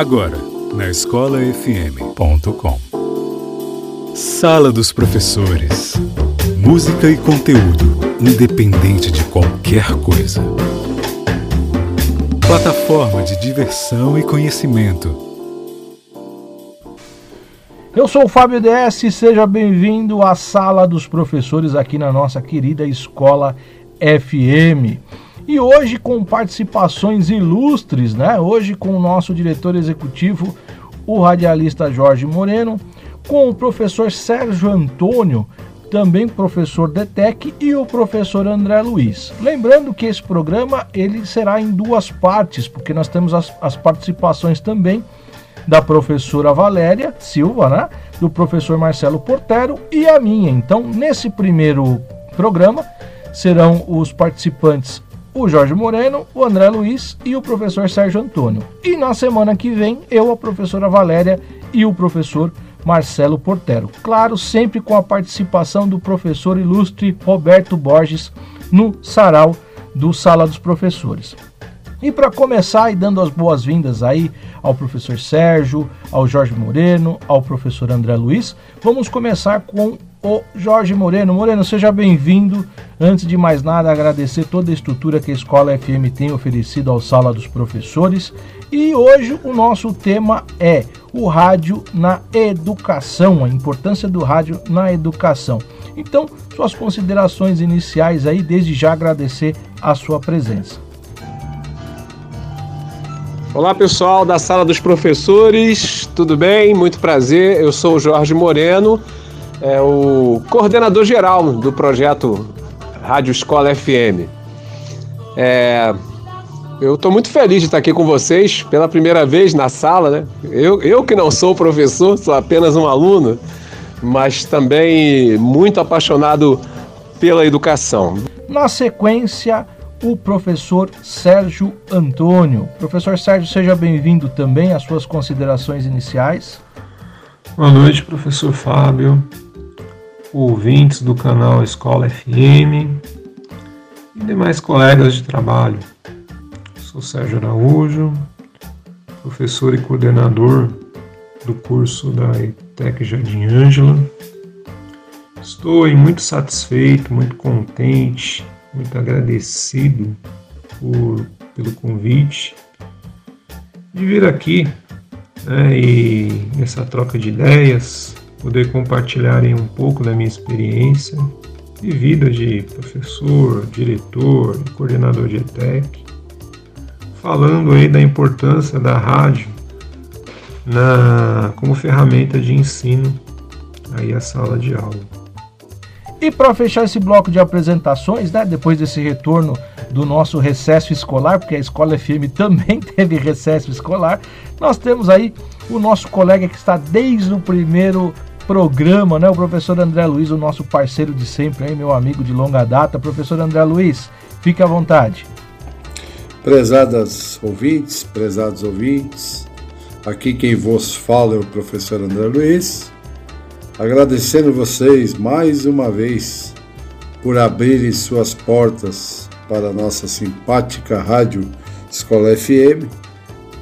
Agora, na escolafm.com. Sala dos Professores. Música e conteúdo, independente de qualquer coisa. Plataforma de diversão e conhecimento. Eu sou o Fábio DS, seja bem-vindo à Sala dos Professores aqui na nossa querida Escola FM. E hoje com participações ilustres, né? Hoje com o nosso diretor executivo, o radialista Jorge Moreno, com o professor Sérgio Antônio, também professor DETEC e o professor André Luiz. Lembrando que esse programa ele será em duas partes, porque nós temos as, as participações também da professora Valéria Silva, né? do professor Marcelo Portero e a minha. Então, nesse primeiro programa, serão os participantes o Jorge Moreno, o André Luiz e o professor Sérgio Antônio. E na semana que vem, eu, a professora Valéria e o professor Marcelo Portero. Claro, sempre com a participação do professor ilustre Roberto Borges no sarau do Sala dos Professores. E para começar, e dando as boas-vindas aí ao professor Sérgio, ao Jorge Moreno, ao professor André Luiz, vamos começar com o Jorge Moreno. Moreno, seja bem-vindo. Antes de mais nada, agradecer toda a estrutura que a Escola FM tem oferecido ao Sala dos Professores. E hoje o nosso tema é o rádio na educação, a importância do rádio na educação. Então, suas considerações iniciais aí, desde já agradecer a sua presença. Olá pessoal da Sala dos Professores, tudo bem? Muito prazer, eu sou o Jorge Moreno, é o coordenador geral do projeto Rádio Escola FM. É, eu estou muito feliz de estar aqui com vocês pela primeira vez na sala, né? Eu, eu que não sou professor, sou apenas um aluno, mas também muito apaixonado pela educação. Na sequência, o professor Sérgio Antônio. Professor Sérgio, seja bem-vindo também às suas considerações iniciais. Boa noite, professor Fábio, ouvintes do canal Escola FM e demais colegas de trabalho. Sou Sérgio Araújo, professor e coordenador do curso da ETEC Jardim Ângela. Estou muito satisfeito, muito contente muito agradecido por, pelo convite de vir aqui né, e nessa troca de ideias poder compartilhar um pouco da minha experiência de vida de professor, diretor, coordenador de ETEC, falando aí da importância da rádio na, como ferramenta de ensino aí a sala de aula. E para fechar esse bloco de apresentações, né, depois desse retorno do nosso recesso escolar, porque a Escola FM também teve recesso escolar, nós temos aí o nosso colega que está desde o primeiro programa, né, o professor André Luiz, o nosso parceiro de sempre, aí, meu amigo de longa data. Professor André Luiz, fique à vontade. Prezadas ouvintes, prezados ouvintes, aqui quem vos fala é o professor André Luiz agradecendo vocês mais uma vez por abrirem suas portas para a nossa simpática rádio Escola FM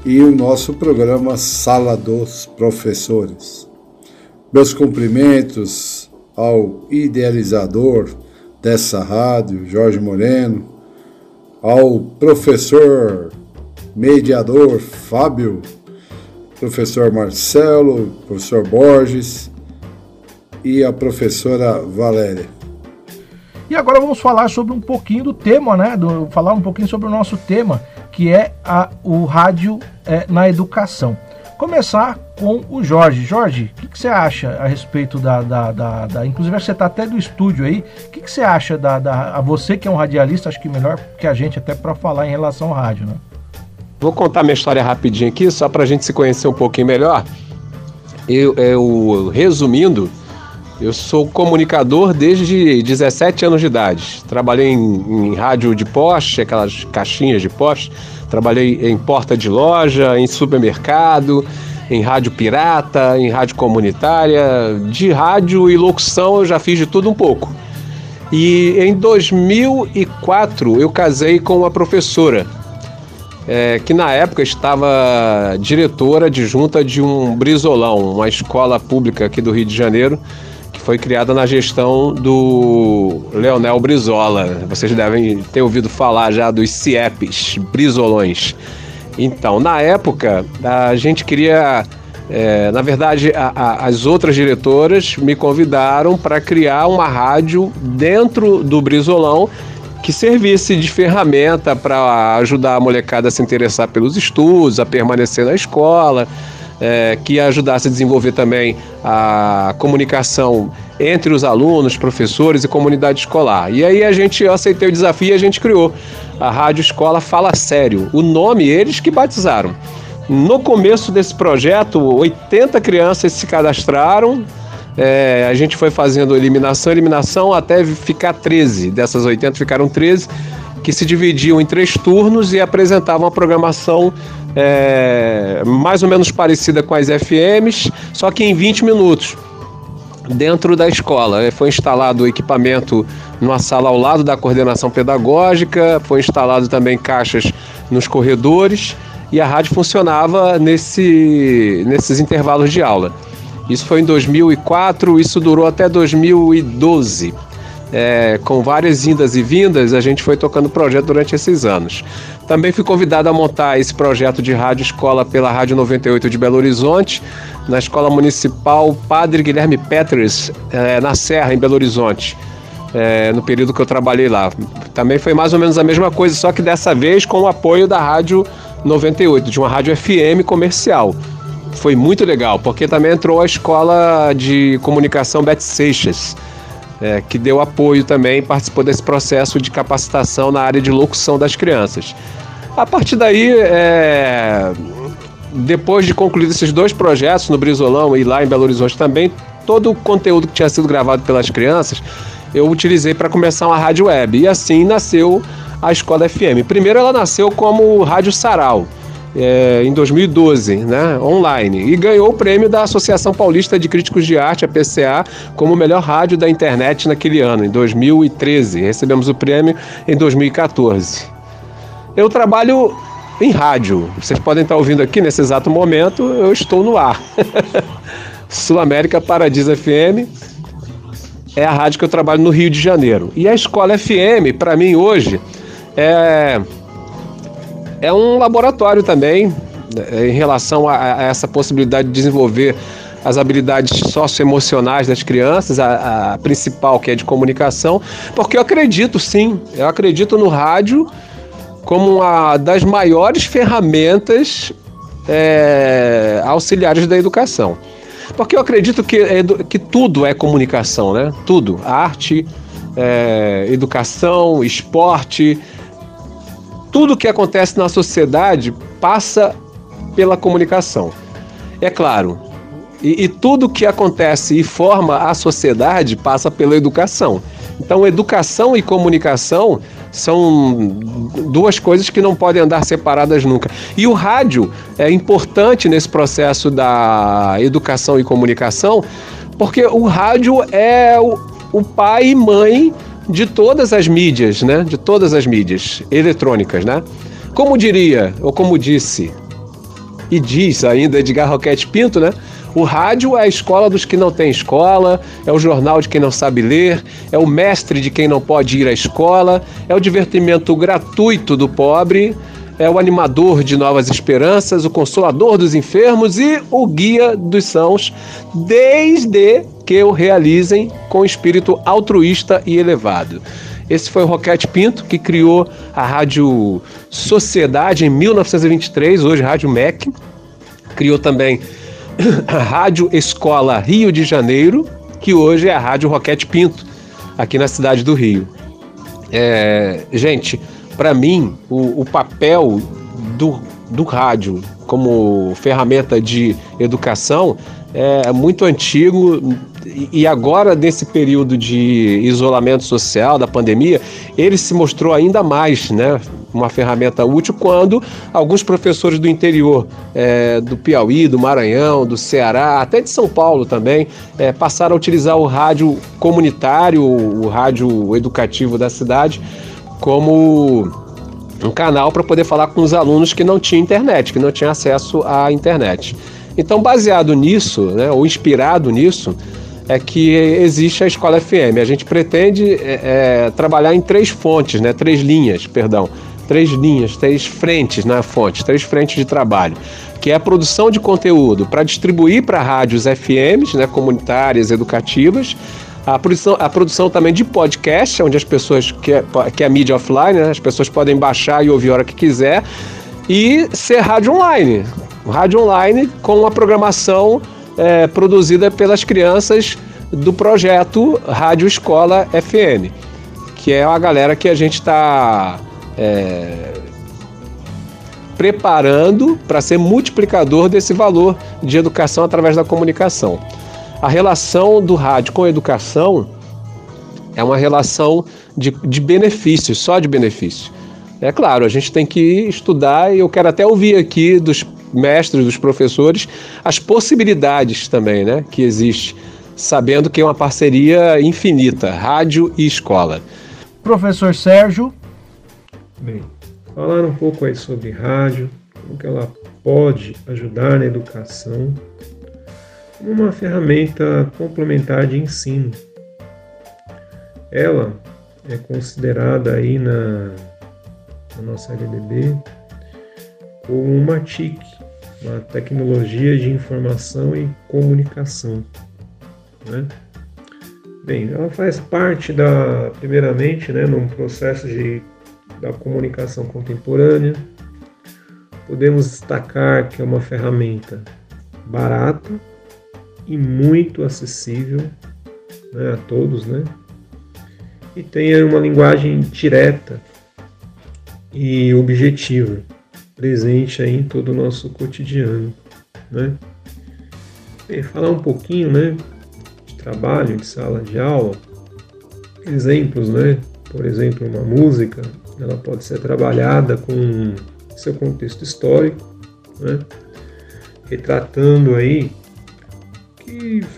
e o nosso programa Sala dos Professores. Meus cumprimentos ao idealizador dessa rádio, Jorge Moreno, ao professor mediador Fábio, professor Marcelo, professor Borges e a professora Valéria. E agora vamos falar sobre um pouquinho do tema, né? Do, falar um pouquinho sobre o nosso tema, que é a, o rádio é, na educação. Começar com o Jorge. Jorge, o que, que, você acha a respeito da. da, da, da inclusive, você está até do estúdio aí. O que, que, você acha da, da. A você que é um radialista, acho que melhor que a gente, até para falar em relação ao rádio, né? Vou contar minha história rapidinho aqui, só para a gente se conhecer um pouquinho melhor. Eu, eu resumindo, eu sou comunicador desde 17 anos de idade. Trabalhei em, em, rádio de poste, aquelas caixinhas de poste. Trabalhei em porta de loja, em supermercado, em rádio pirata, em rádio comunitária. De rádio e locução eu já fiz de tudo um pouco. E em 2004 eu casei com uma professora. é, que na época estava diretora adjunta de um Brizolão, uma escola pública aqui do Rio de Janeiro, que foi criada na gestão do Leonel Brizola. Vocês devem ter ouvido falar já dos CIEPs, Brizolões. Então, na época, a gente queria. É, na verdade, a, a, as outras diretoras me convidaram para criar uma rádio dentro do Brizolão que servisse de ferramenta para ajudar a molecada a se interessar pelos estudos, a permanecer na escola, é, que ajudasse a desenvolver também a comunicação entre os alunos, professores e comunidade escolar. E aí a gente eu aceitei o desafio e a gente criou a Rádio Escola Fala Sério. O nome eles que batizaram. No começo desse projeto, 80 crianças se cadastraram, é, a gente foi fazendo eliminação, eliminação até ficar 13. Dessas 80 ficaram 13, que se dividiam em três turnos e apresentavam uma programação é, mais ou menos parecida com as FMs, só que em 20 minutos. Dentro da escola. É, foi instalado o equipamento numa sala ao lado da coordenação pedagógica, foi instalado também caixas nos corredores e a rádio funcionava nesse, nesses intervalos de aula. Isso foi em 2004, isso durou até 2012. É, com várias indas e vindas, a gente foi tocando o projeto durante esses anos. Também fui convidado a montar esse projeto de rádio escola pela Rádio 98 de Belo Horizonte, na Escola Municipal Padre Guilherme Peters, é, na Serra, em Belo Horizonte. É, no período que eu trabalhei lá. Também foi mais ou menos a mesma coisa, só que dessa vez com o apoio da Rádio 98, de uma rádio FM comercial foi muito legal, porque também entrou a escola de comunicação Beth Seixas, é, que deu apoio também, participou desse processo de capacitação na área de locução das crianças. A partir daí, é, depois de concluídos esses dois projetos no Brizolão e lá em Belo Horizonte também, todo o conteúdo que tinha sido gravado pelas crianças, eu utilizei para começar uma rádio web. E assim nasceu a Escola FM. Primeiro ela nasceu como Rádio Sarau é, em 2012, né, online, e ganhou o prêmio da Associação Paulista de Críticos de Arte, a PCA, como melhor rádio da internet naquele ano, em 2013. Recebemos o prêmio em 2014. Eu trabalho em rádio. Vocês podem estar ouvindo aqui nesse exato momento, eu estou no ar. Sul América Paradiso FM é a rádio que eu trabalho no Rio de Janeiro. E a Escola FM, para mim hoje, é é um laboratório também né, em relação a, a essa possibilidade de desenvolver as habilidades socioemocionais das crianças, a, a, principal que é de comunicação, porque eu acredito sim, eu acredito no rádio como uma das maiores ferramentas é, auxiliares da educação. Porque eu acredito que, que tudo é comunicação, né? Tudo. Arte, é, educação, esporte, tudo que acontece na sociedade passa pela comunicação. É claro, e, e tudo que acontece e forma a sociedade passa pela educação. Então, educação e comunicação são duas coisas que não podem andar separadas nunca. E o rádio é importante nesse processo da educação e comunicação, porque o rádio é o, o pai e mãe de todas as mídias, né? De todas as mídias eletrônicas, né? Como diria, ou como disse, e diz ainda Edgar Roquete Pinto, né? O rádio é a escola dos que não têm escola, é o jornal de quem não sabe ler, é o mestre de quem não pode ir à escola, é o divertimento gratuito do pobre, é o animador de novas esperanças, o consolador dos enfermos e o guia dos sãos, desde que o realizem com espírito altruísta e elevado. Esse foi o Roquete Pinto, que criou a Rádio Sociedade em 1923, hoje Rádio MEC. Criou também a Rádio Escola Rio de Janeiro, que hoje é a Rádio Roquete Pinto, aqui na cidade do Rio. É, gente, para mim, o, o papel do, do rádio como ferramenta de educação é muito antigo e agora nesse período de isolamento social da pandemia ele se mostrou ainda mais, né, uma ferramenta útil quando alguns professores do interior é, do Piauí, do Maranhão, do Ceará, até de São Paulo também é, passaram a utilizar o rádio comunitário, o rádio educativo da cidade como um canal para poder falar com os alunos que não tinham internet, que não tinham acesso à internet. Então, baseado nisso, né, ou inspirado nisso, é que existe a Escola FM. A gente pretende é, é, trabalhar em três fontes, né, três linhas, perdão, três linhas, três frentes na fonte, três frentes de trabalho, que é a produção de conteúdo para distribuir para rádios FMs, né, comunitárias, educativas, a produção, a produção também de podcast, onde as pessoas, que é, que é a mídia offline, né, as pessoas podem baixar e ouvir a hora que quiser, e ser rádio online. Rádio online com uma programação é, produzida pelas crianças do projeto Rádio Escola FM, que é a galera que a gente está é, preparando para ser multiplicador desse valor de educação através da comunicação. A relação do rádio com a educação é uma relação de, de benefícios, só de benefícios. É claro, a gente tem que estudar e eu quero até ouvir aqui dos mestres, dos professores, as possibilidades também né, que existe, sabendo que é uma parceria infinita, rádio e escola. Professor Sérgio. Bem, falar um pouco aí sobre rádio, como que ela pode ajudar na educação como uma ferramenta complementar de ensino. Ela é considerada aí na, na nossa LDB como uma TIC, uma tecnologia de informação e comunicação. Né? Bem, ela faz parte da, primeiramente, né, num processo de, da comunicação contemporânea. Podemos destacar que é uma ferramenta barata, e muito acessível né, a todos, né? E tenha uma linguagem direta e objetiva, presente aí em todo o nosso cotidiano, né? E falar um pouquinho, né, de trabalho, de sala de aula, exemplos, né? Por exemplo, uma música, ela pode ser trabalhada com seu contexto histórico, né? retratando aí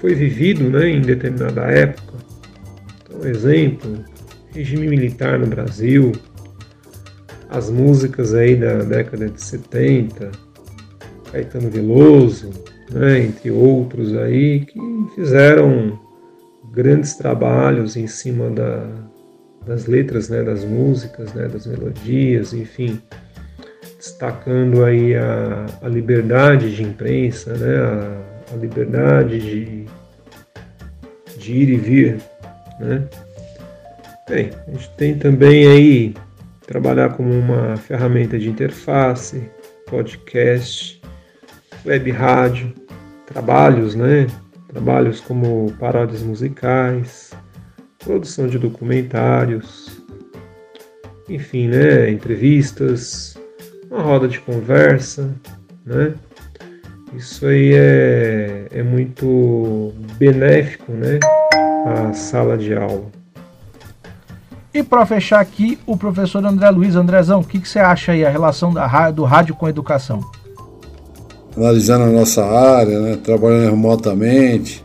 foi vivido né, em determinada época. Então, exemplo, regime militar no Brasil, as músicas aí da década de 70, Caetano Veloso, né, entre outros aí, que fizeram grandes trabalhos em cima da, das letras, né, das músicas, né, das melodias, enfim, destacando aí a, a liberdade de imprensa, né, a, a liberdade de, de ir e vir, né? Bem, a gente tem também aí trabalhar como uma ferramenta de interface, podcast, web rádio, trabalhos, né? Trabalhos como paródias musicais, produção de documentários, enfim, né? Entrevistas, uma roda de conversa, né? Isso aí é, é muito benéfico, né? A sala de aula. E para fechar aqui, o professor André Luiz. Andrezão, o que, que você acha aí, a relação da, do rádio com a educação? Analisando a nossa área, né, trabalhando remotamente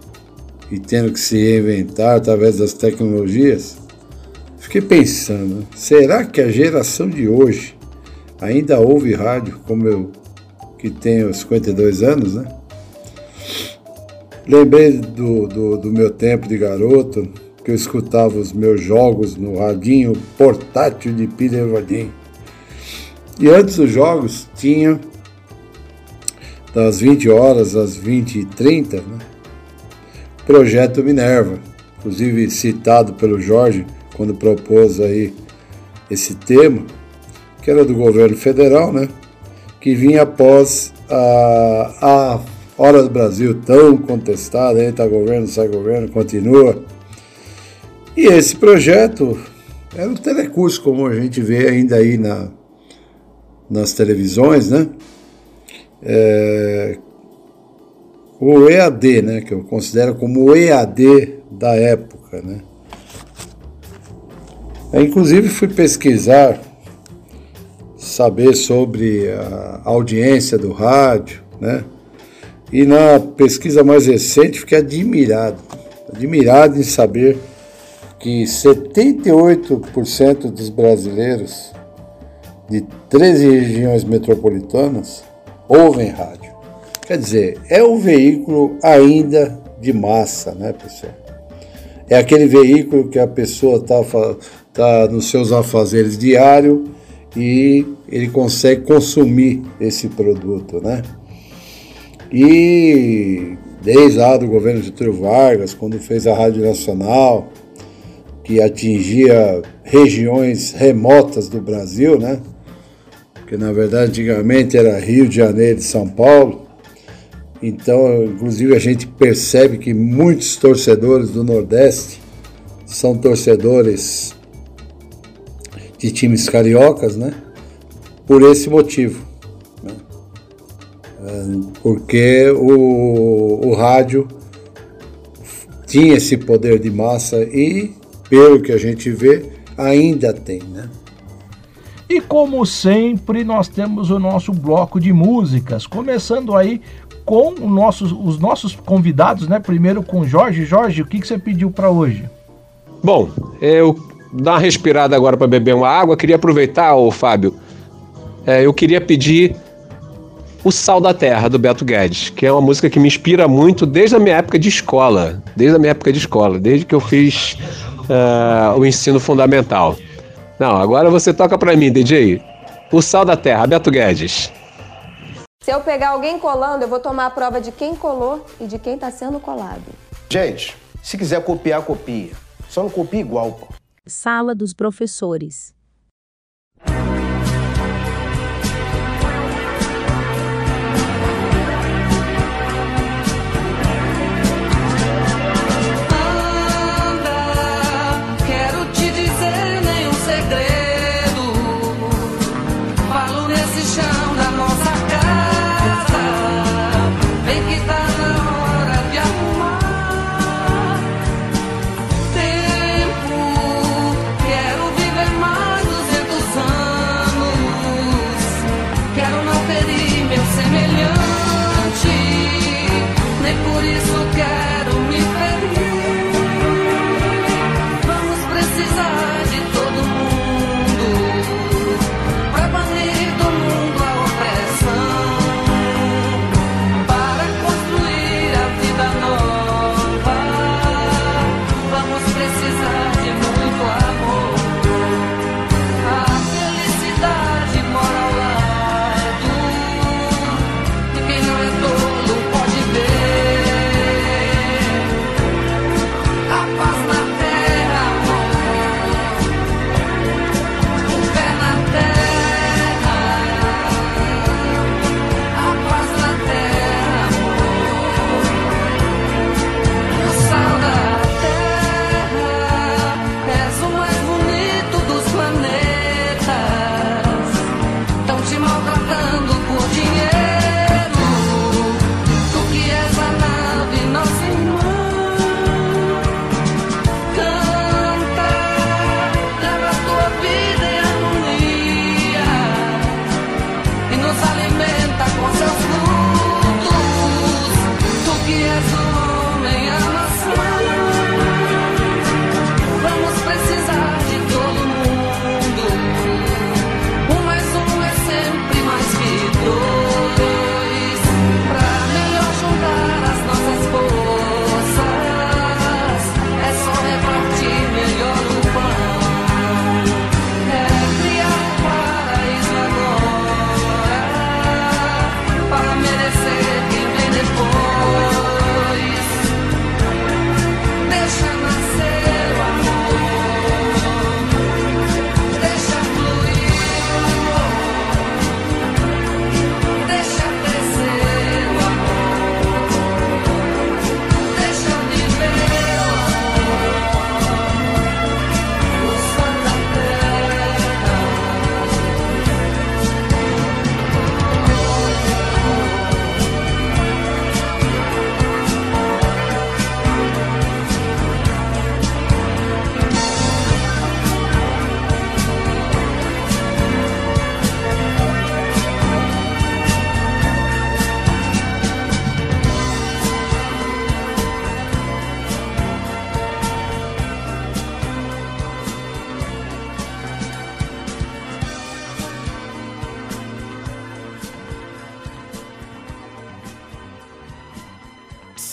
e tendo que se reinventar através das tecnologias, fiquei pensando, será que a geração de hoje ainda ouve rádio como eu que tenho 52 anos, né? Lembrei do, do, do, meu tempo de garoto, que eu escutava os meus jogos no radinho portátil de pilha Evadim. E antes dos jogos tinha das 20 horas às 20 e 30, né? Projeto Minerva, inclusive citado pelo Jorge quando propôs aí esse tema, que era do governo federal, né? Que vinha após a, a Hora do Brasil tão contestada, entra governo, sai governo, continua. E esse projeto era um telecurso, como a gente vê ainda aí na, nas televisões, né? É, o EAD, né? Que eu considero como o EAD da época, né? Eu, inclusive fui pesquisar saber sobre a audiência do rádio, né? E na pesquisa mais recente fiquei admirado, admirado em saber que 78% dos brasileiros de 13 regiões metropolitanas ouvem rádio. Quer dizer, é um veículo ainda de massa, né, pessoal? É aquele veículo que a pessoa está tá nos seus afazeres diários e ele consegue consumir esse produto, né? E desde lá do governo de Getúlio Vargas, quando fez a Rádio Nacional, que atingia regiões remotas do Brasil, né? Porque na verdade antigamente era Rio de Janeiro e São Paulo. Então, inclusive a gente percebe que muitos torcedores do Nordeste são torcedores de times cariocas, né? Por esse motivo. Né? Porque o, o rádio tinha esse poder de massa e, pelo que a gente vê, ainda tem, né? E como sempre, nós temos o nosso bloco de músicas, começando aí com nossos, os nossos convidados, né? Primeiro com Jorge. Jorge, o que, que você pediu para hoje? Bom, eu dar uma respirada agora para beber uma água. Queria aproveitar, ô Fábio, é, eu queria pedir o Sal da Terra, do Beto Guedes, que é uma música que me inspira muito desde a minha época de escola. Desde a minha época de escola, desde que eu fiz uh, o ensino fundamental. Não, agora você toca para mim, DJ. O Sal da Terra, Beto Guedes. Se eu pegar alguém colando, eu vou tomar a prova de quem colou e de quem está sendo colado. Gente, se quiser copiar, copia. Só não copia igual, pô. Sala dos professores.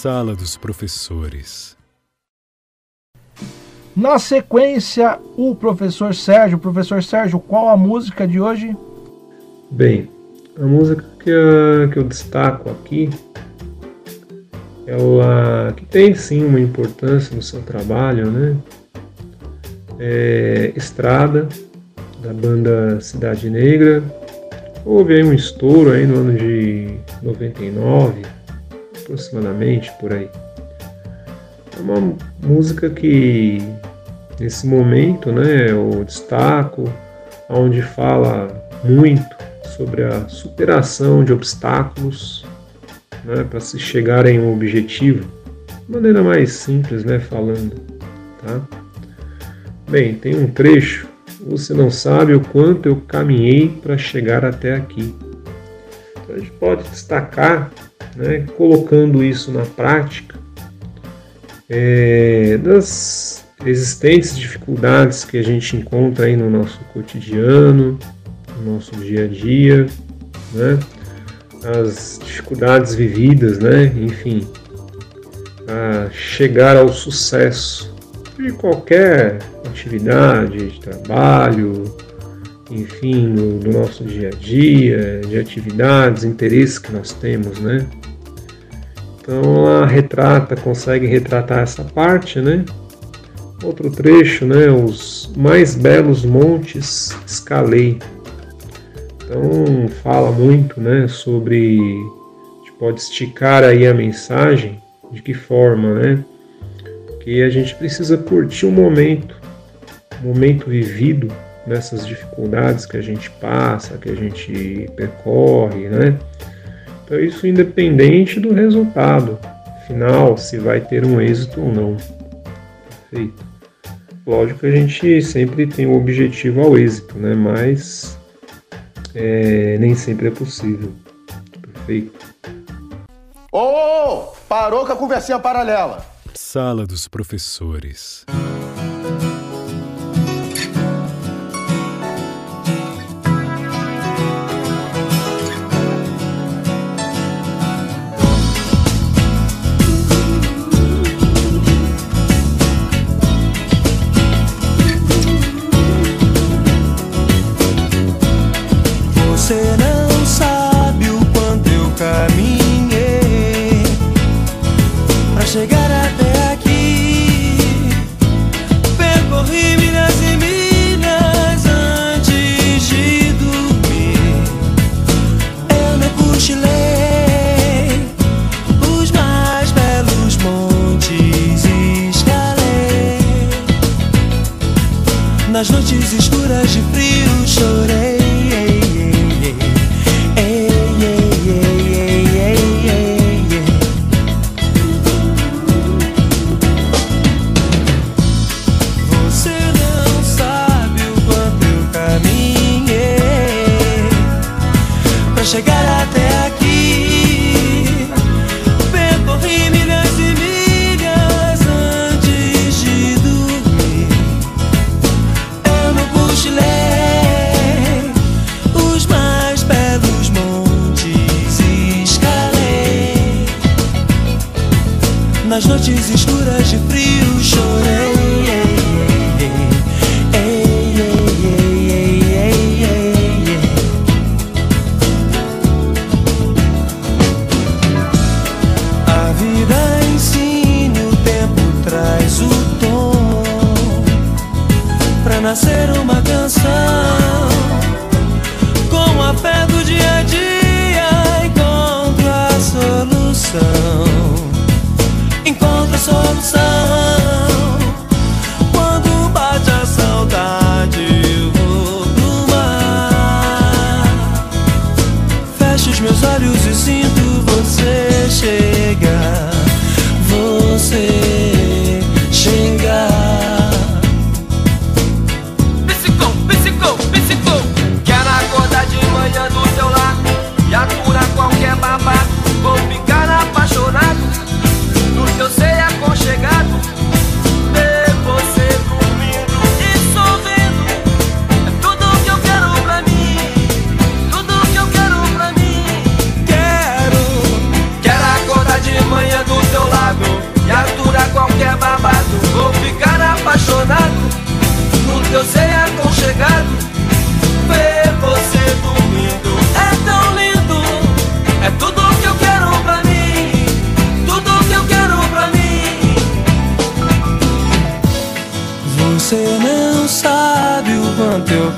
Sala dos Professores. Na sequência, o professor Sérgio. Professor Sérgio, qual a música de hoje? Bem, a música que eu, que eu destaco aqui, ela que tem sim uma importância no seu trabalho, né? É Estrada, da banda Cidade Negra. Houve aí um estouro aí no ano de 99, aproximadamente por aí. É uma música que nesse momento, né, eu destaco, onde fala muito sobre a superação de obstáculos né, para se chegar em um objetivo, de maneira mais simples, né, falando, tá? Bem, tem um trecho. Você não sabe o quanto eu caminhei para chegar até aqui. Então a gente pode destacar, né, colocando isso na prática, é, das existentes dificuldades que a gente encontra aí no nosso cotidiano, no nosso dia a dia, né? as dificuldades vividas, né? enfim, a chegar ao sucesso de qualquer atividade, de trabalho, enfim, no, no nosso dia a dia, de atividades, interesses que nós temos, né? Então ela retrata, consegue retratar essa parte, né? Outro trecho, né? Os mais belos montes escalei. Então fala muito, né? Sobre a gente pode esticar aí a mensagem de que forma, né? Que a gente precisa curtir o momento, o momento vivido nessas dificuldades que a gente passa, que a gente percorre, né? Então, isso independente do resultado final, se vai ter um êxito ou não. Perfeito. Lógico que a gente sempre tem o objetivo ao êxito, né? Mas é, nem sempre é possível. Perfeito. Ô, oh, oh, parou com a conversinha paralela. Sala dos Professores. Do teu lado.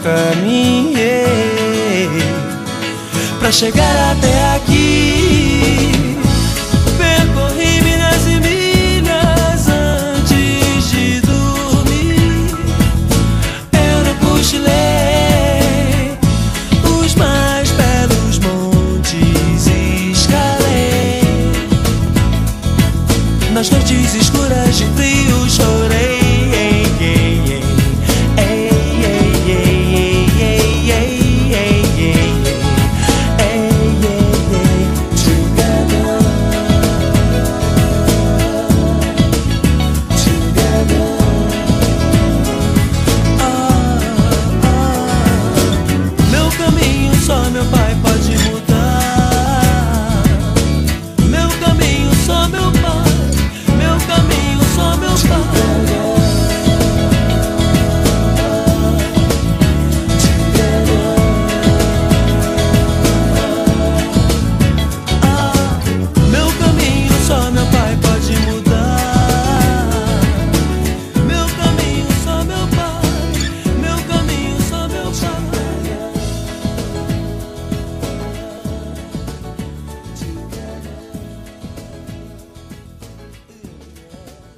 caminhei. Pra chegar até aqui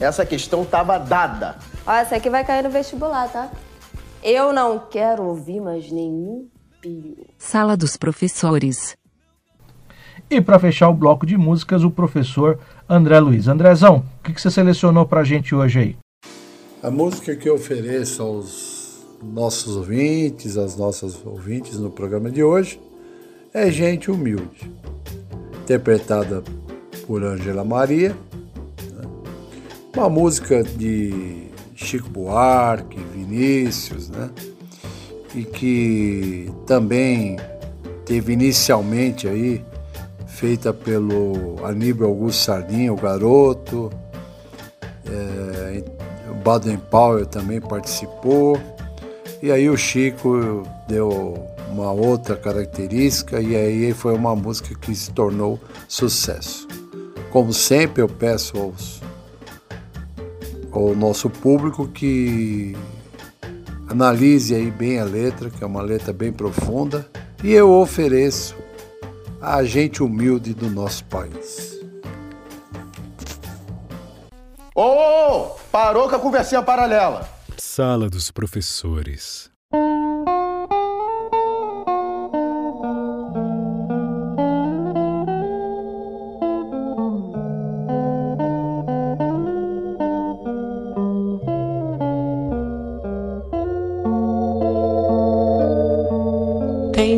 Essa questão estava dada. Ó, essa aqui vai cair no vestibular, tá? Eu não quero ouvir mais nenhum pio. Sala dos professores. E para fechar o bloco de músicas, o professor André Luiz. Andrezão, o que, que você selecionou para a gente hoje aí? A música que eu ofereço aos nossos ouvintes, às nossas ouvintes no programa de hoje, é Gente Humilde, interpretada por Angela Maria. Uma música de Chico Buarque, Vinícius, né? E que também teve inicialmente aí feita pelo Aníbal Augusto Sardinha, o garoto. É, o Baden Powell também participou. E aí o Chico deu uma outra característica e aí foi uma música que se tornou sucesso. Como sempre eu peço aos, ao nosso público que analise aí bem a letra, que é uma letra bem profunda, e eu ofereço a gente humilde do nosso país. Ô, ô, ô, parou com a conversinha paralela. Sala dos professores.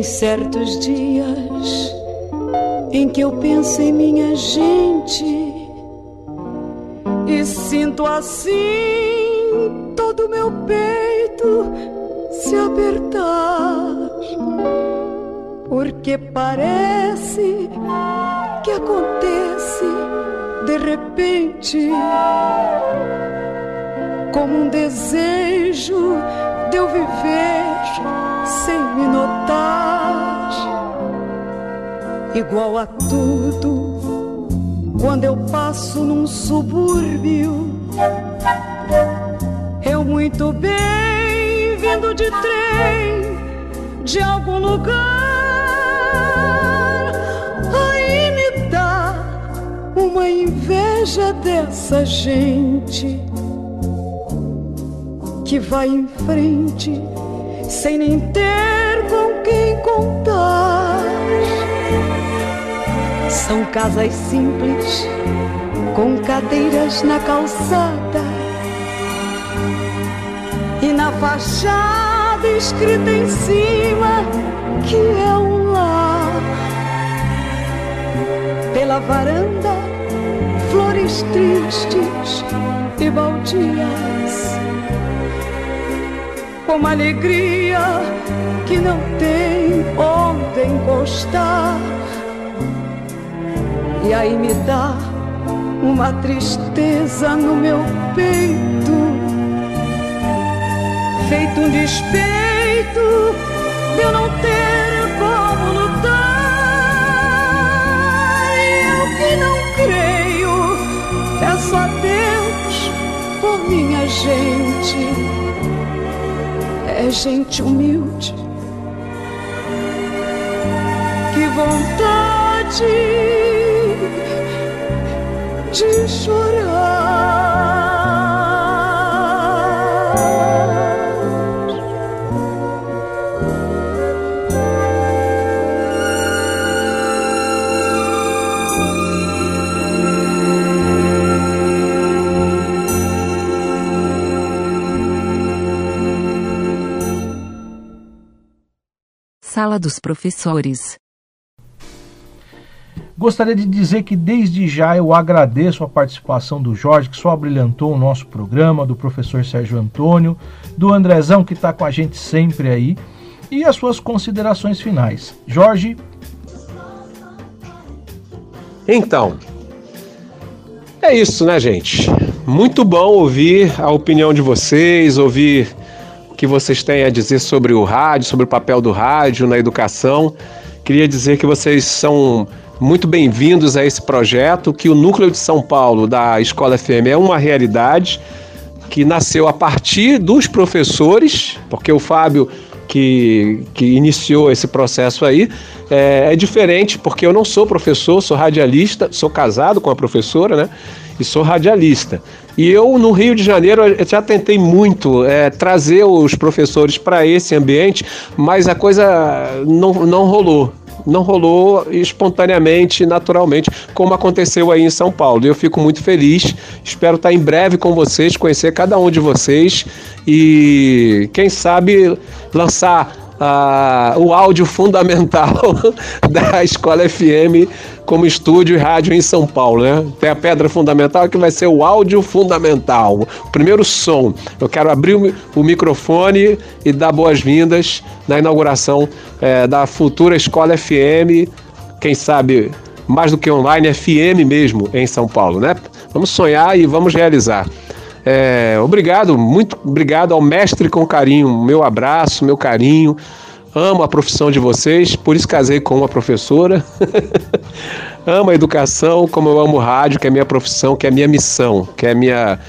Certos dias em que eu penso em minha gente e sinto assim todo meu peito se apertar, porque parece que acontece de repente como um desejo de eu viver sem me notar, igual a tudo quando eu passo num subúrbio. Eu muito bem vindo de trem de algum lugar, aí me dá uma inveja dessa gente que vai em frente sem nem ter com quem contar. São casas simples, com cadeiras na calçada e na fachada escrita em cima que é um lar. Pela varanda, flores tristes e baldias uma alegria que não tem onde encostar. E aí me dá uma tristeza no meu peito, feito um despeito de eu não ter como lutar. E eu que não creio, peço a Deus por minha gente. É gente humilde. Que vontade de chorar. Sala dos professores. Gostaria de dizer que desde já eu agradeço a participação do Jorge, que só brilhantou o nosso programa, do professor Sérgio Antônio, do Andrezão, que está com a gente sempre aí, e as suas considerações finais. Jorge, Então, é isso, né, gente? Muito bom ouvir a opinião de vocês, ouvir o que vocês têm a dizer sobre o rádio, sobre o papel do rádio na educação. Queria dizer que vocês são muito bem-vindos a esse projeto, que o Núcleo de São Paulo da Escola FM é uma realidade que nasceu a partir dos professores, porque o Fábio que, que iniciou esse processo aí é, é diferente, porque eu não sou professor, sou radialista, sou casado com a professora, né? E sou radialista. E eu, no Rio de Janeiro, já tentei muito é, trazer os professores para esse ambiente, mas a coisa não, não rolou não rolou espontaneamente, naturalmente, como aconteceu aí em São Paulo. Eu fico muito feliz, espero estar em breve com vocês, conhecer cada um de vocês e, quem sabe, lançar o áudio fundamental da Escola FM como estúdio e rádio em São Paulo, né? Tem a pedra fundamental que vai ser o áudio fundamental, o primeiro som. Eu quero abrir o, o microfone e dar boas-vindas na inauguração é, da futura Escola FM, quem sabe mais do que online, FM mesmo em São Paulo, né? Vamos sonhar e vamos realizar. É, obrigado, muito obrigado ao mestre com carinho, meu abraço, meu carinho. Amo a profissão de vocês, por isso casei com uma professora. amo a educação, como eu amo o rádio, que é minha profissão, que é minha missão, que é minha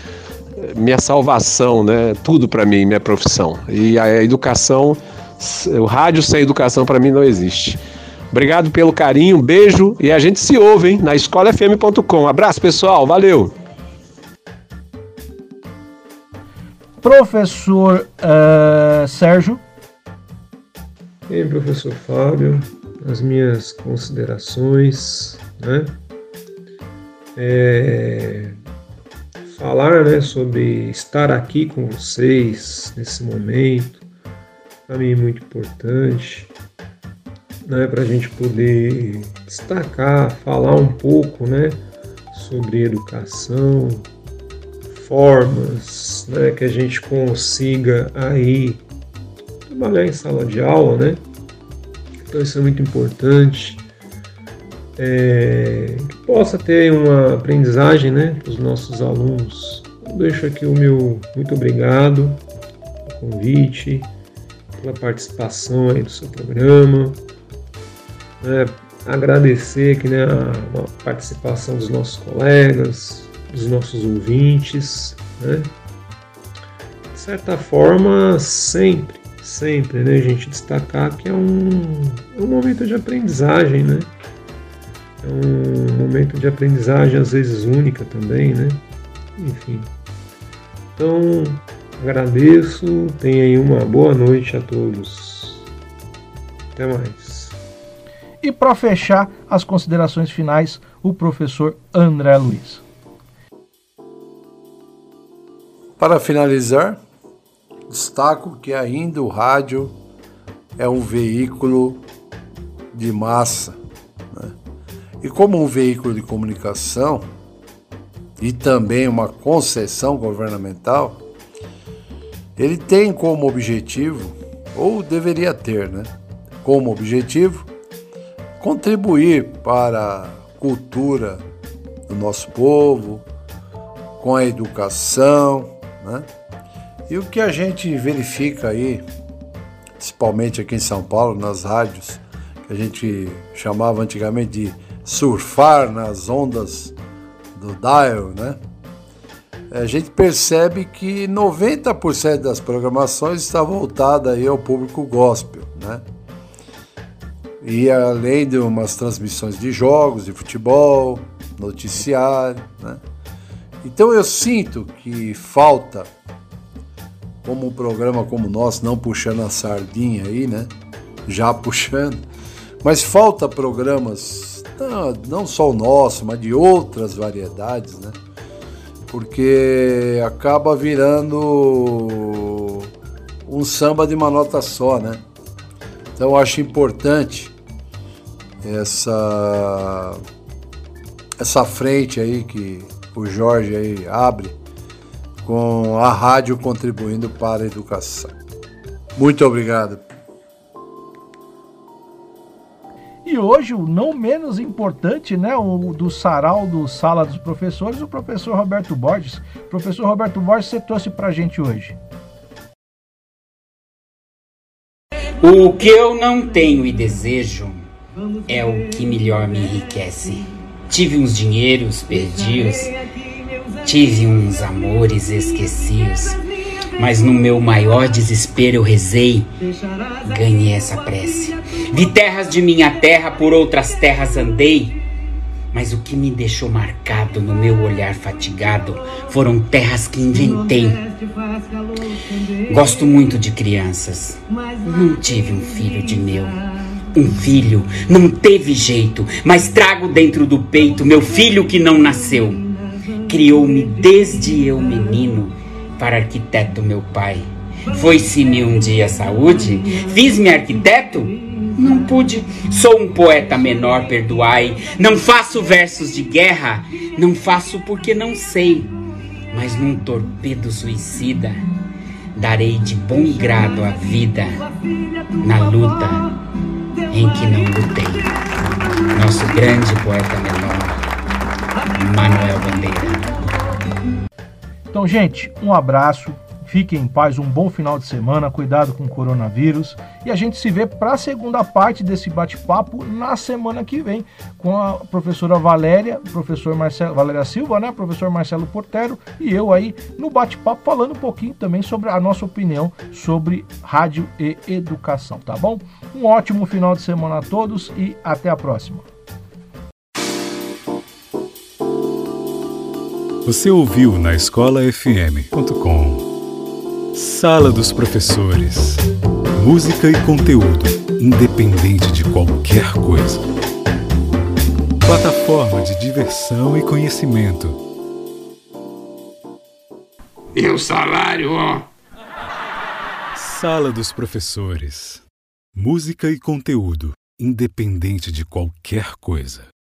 minha salvação, né? Tudo para mim, minha profissão. E a educação, o rádio sem educação para mim não existe. Obrigado pelo carinho, beijo e a gente se ouve, hein, na escolafm.com. Abraço, pessoal, valeu. Professor uh, Sérgio. Bem, professor Fábio, as minhas considerações, né? É, falar né, sobre estar aqui com vocês nesse momento, para mim é muito importante, né, para a gente poder destacar, falar um pouco né, sobre educação, formas né, que a gente consiga aí trabalhar em sala de aula, né? Então isso é muito importante. É, que possa ter uma aprendizagem né, para os nossos alunos. Eu deixo aqui o meu muito obrigado pelo convite, pela participação aí do seu programa. Né, agradecer aqui né, a, a participação dos nossos colegas, dos nossos ouvintes, né? De certa forma, sempre, sempre, né, a gente destacar que é um, é um momento de aprendizagem, né? É um momento de aprendizagem às vezes única também, né? Enfim. Então, agradeço, tenha aí uma boa noite a todos. Até mais. E para fechar as considerações finais, o professor André Luiz. Para finalizar, destaco que ainda o rádio é um veículo de massa. Né? E como um veículo de comunicação e também uma concessão governamental, ele tem como objetivo, ou deveria ter, né? Como objetivo, contribuir para a cultura do nosso povo, com a educação, né? E o que a gente verifica aí, principalmente aqui em São Paulo, nas rádios, que a gente chamava antigamente de surfar nas ondas do dial, né? A gente percebe que 90% das programações está voltada aí ao público gospel, né? E além de umas transmissões de jogos, de futebol, noticiário, né? Então eu sinto que falta, como um programa como o nosso, não puxando a sardinha aí, né? Já puxando, mas falta programas, não, não só o nosso, mas de outras variedades, né? Porque acaba virando um samba de uma nota só, né? Então eu acho importante essa essa frente aí que o Jorge aí abre com a rádio contribuindo para a educação. Muito obrigado. E hoje, o não menos importante, né, o do sarau do Sala dos Professores, o professor Roberto Borges. Professor Roberto Borges, você trouxe pra gente hoje. O que eu não tenho e desejo é o que melhor me enriquece. Tive uns dinheiros perdidos, tive uns amores esquecidos, mas no meu maior desespero eu rezei, ganhei essa prece. Vi terras de minha terra, por outras terras andei, mas o que me deixou marcado no meu olhar fatigado foram terras que inventei. Gosto muito de crianças, não tive um filho de meu. Um filho não teve jeito, mas trago dentro do peito meu filho que não nasceu. Criou-me desde eu menino para arquiteto meu pai. Foi-se-me um dia saúde, fiz-me arquiteto? Não pude, sou um poeta menor, perdoai. Não faço versos de guerra, não faço porque não sei. Mas num torpedo suicida, darei de bom grado a vida na luta em que não lutei. Nosso grande poeta menor, Manuel Bandeira. Então, gente, um abraço. Fiquem em paz, um bom final de semana, cuidado com o coronavírus. E a gente se vê para a segunda parte desse bate-papo na semana que vem, com a professora Valéria, professor Marcelo, Valéria Silva, né? Professor Marcelo Portero e eu aí no bate-papo falando um pouquinho também sobre a nossa opinião sobre rádio e educação, tá bom? Um ótimo final de semana a todos e até a próxima. Você ouviu na escolafm.com. Sala dos Professores. Música e conteúdo, independente de qualquer coisa. Plataforma de diversão e conhecimento. E o salário, ó. Sala dos Professores. Música e conteúdo, independente de qualquer coisa.